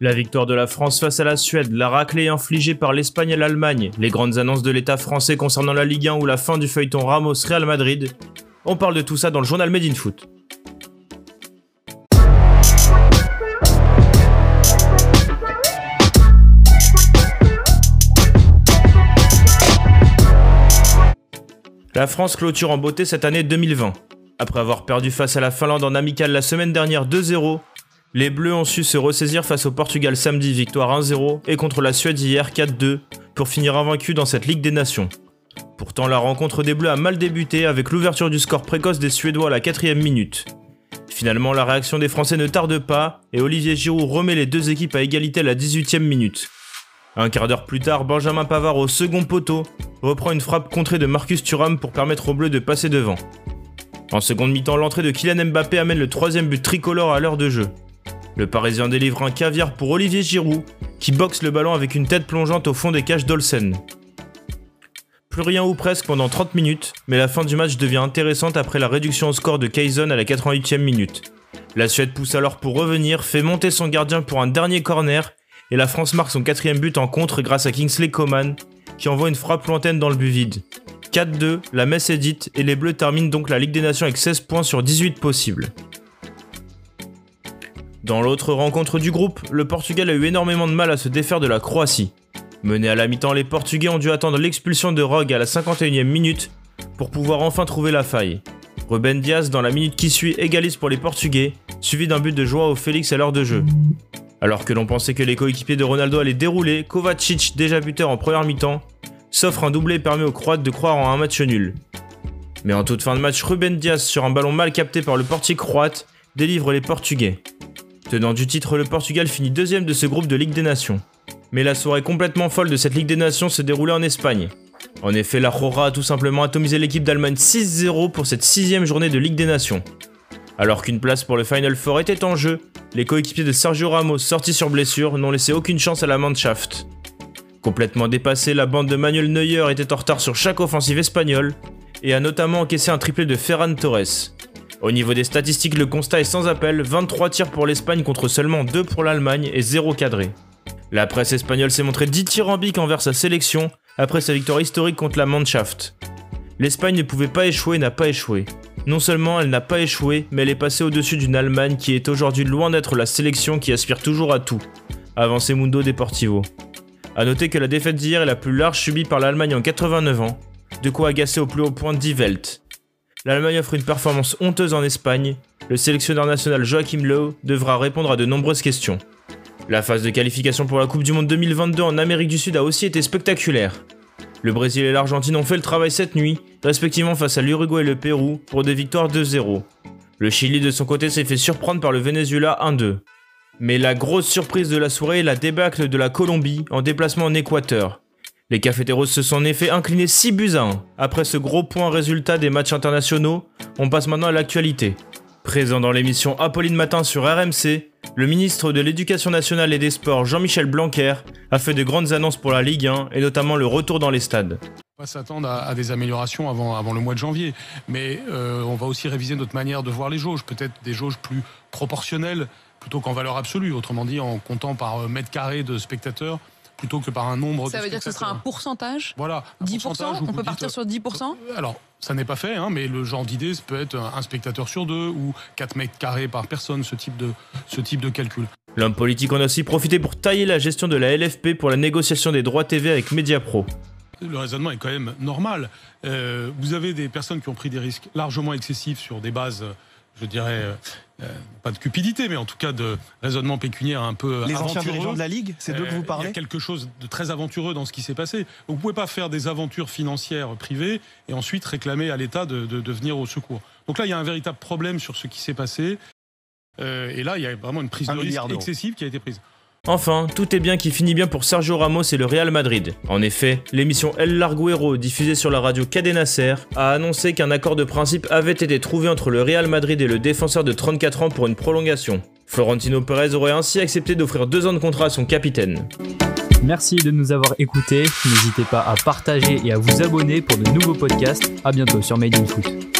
La victoire de la France face à la Suède, la raclée infligée par l'Espagne et l'Allemagne, les grandes annonces de l'État français concernant la Ligue 1 ou la fin du feuilleton Ramos-Real Madrid, on parle de tout ça dans le journal Made in Foot. La France clôture en beauté cette année 2020. Après avoir perdu face à la Finlande en amical la semaine dernière 2-0, les Bleus ont su se ressaisir face au Portugal samedi, victoire 1-0, et contre la Suède hier 4-2, pour finir invaincu dans cette Ligue des Nations. Pourtant, la rencontre des Bleus a mal débuté avec l'ouverture du score précoce des Suédois à la quatrième minute. Finalement, la réaction des Français ne tarde pas, et Olivier Giroud remet les deux équipes à égalité à la 18 e minute. Un quart d'heure plus tard, Benjamin Pavard au second poteau reprend une frappe contrée de Marcus Thuram pour permettre aux Bleus de passer devant. En seconde mi-temps, l'entrée de Kylian Mbappé amène le troisième but tricolore à l'heure de jeu. Le Parisien délivre un caviar pour Olivier Giroud, qui boxe le ballon avec une tête plongeante au fond des cages d'Olsen. Plus rien ou presque pendant 30 minutes, mais la fin du match devient intéressante après la réduction au score de Kaizen à la 88e minute. La Suède pousse alors pour revenir, fait monter son gardien pour un dernier corner, et la France marque son quatrième but en contre grâce à Kingsley Coman, qui envoie une frappe lointaine dans le but vide. 4-2, la messe est dite, et les Bleus terminent donc la Ligue des Nations avec 16 points sur 18 possibles. Dans l'autre rencontre du groupe, le Portugal a eu énormément de mal à se défaire de la Croatie. Menés à la mi-temps, les Portugais ont dû attendre l'expulsion de Rogue à la 51e minute pour pouvoir enfin trouver la faille. Ruben Diaz, dans la minute qui suit, égalise pour les Portugais, suivi d'un but de Joao Félix à l'heure de jeu. Alors que l'on pensait que les coéquipiers de Ronaldo allaient dérouler, Kovacic, déjà buteur en première mi-temps, s'offre un doublé et permet aux Croates de croire en un match nul. Mais en toute fin de match, Ruben Diaz, sur un ballon mal capté par le portier croate, délivre les Portugais. Tenant du titre, le Portugal finit deuxième de ce groupe de Ligue des Nations. Mais la soirée complètement folle de cette Ligue des Nations se déroulait en Espagne. En effet, la Rora a tout simplement atomisé l'équipe d'Allemagne 6-0 pour cette sixième journée de Ligue des Nations. Alors qu'une place pour le Final Four était en jeu, les coéquipiers de Sergio Ramos sortis sur blessure n'ont laissé aucune chance à la Mannschaft. Complètement dépassée, la bande de Manuel Neuer était en retard sur chaque offensive espagnole et a notamment encaissé un triplé de Ferran Torres. Au niveau des statistiques, le constat est sans appel 23 tirs pour l'Espagne contre seulement 2 pour l'Allemagne et 0 cadré. La presse espagnole s'est montrée dithyrambique envers sa sélection après sa victoire historique contre la Mannschaft. L'Espagne ne pouvait pas échouer n'a pas échoué. Non seulement elle n'a pas échoué, mais elle est passée au-dessus d'une Allemagne qui est aujourd'hui loin d'être la sélection qui aspire toujours à tout, avancé Mundo Deportivo. A noter que la défaite d'hier est la plus large subie par l'Allemagne en 89 ans, de quoi agacer au plus haut point Die Welt, l'Allemagne offre une performance honteuse en Espagne, le sélectionneur national Joachim Löw devra répondre à de nombreuses questions. La phase de qualification pour la Coupe du Monde 2022 en Amérique du Sud a aussi été spectaculaire. Le Brésil et l'Argentine ont fait le travail cette nuit, respectivement face à l'Uruguay et le Pérou, pour des victoires 2-0. Le Chili de son côté s'est fait surprendre par le Venezuela 1-2. Mais la grosse surprise de la soirée est la débâcle de la Colombie en déplacement en Équateur. Les Cafeteros se sont en effet inclinés 6 buts à 1. Après ce gros point résultat des matchs internationaux, on passe maintenant à l'actualité. Présent dans l'émission Apolline Matin sur RMC, le ministre de l'Éducation nationale et des Sports Jean-Michel Blanquer a fait de grandes annonces pour la Ligue 1 et notamment le retour dans les stades. On va s'attendre à, des améliorations avant, le mois de janvier, mais euh, on va aussi réviser notre manière de voir les jauges, peut-être des jauges plus proportionnelles plutôt qu'en valeur absolue, autrement dit en comptant par euh, mètre carré de spectateurs plutôt que par un nombre Ça veut dire que ce sera un pourcentage Voilà. 10% On peut partir sur 10% euh, Alors, ça n'est pas fait, hein, mais le genre d'idée, peut être un spectateur sur deux ou 4 mètres carrés par personne, ce type de, ce type de calcul. L'homme politique en a aussi profité pour tailler la gestion de la LFP pour la négociation des droits TV avec Mediapro. Le raisonnement est quand même normal. Euh, vous avez des personnes qui ont pris des risques largement excessifs sur des bases je dirais, euh, euh, pas de cupidité, mais en tout cas de raisonnement pécuniaire un peu Les anciens dirigeants de la Ligue, c'est d'eux que vous parlez Il y a quelque chose de très aventureux dans ce qui s'est passé. Vous ne pouvez pas faire des aventures financières privées et ensuite réclamer à l'État de, de, venir au secours. Donc là, il y a un véritable problème sur ce qui s'est passé. Euh, et là, il y a vraiment une prise de risque excessive qui a été prise. Enfin, tout est bien qui finit bien pour Sergio Ramos et le Real Madrid. En effet, l'émission El Larguero, diffusée sur la radio Cadena Ser, a annoncé qu'un accord de principe avait été trouvé entre le Real Madrid et le défenseur de 34 ans pour une prolongation. Florentino Perez aurait ainsi accepté d'offrir deux ans de contrat à son capitaine. Merci de nous avoir écoutés. N'hésitez pas à partager et à vous abonner pour de nouveaux podcasts. A bientôt sur Made in Foot.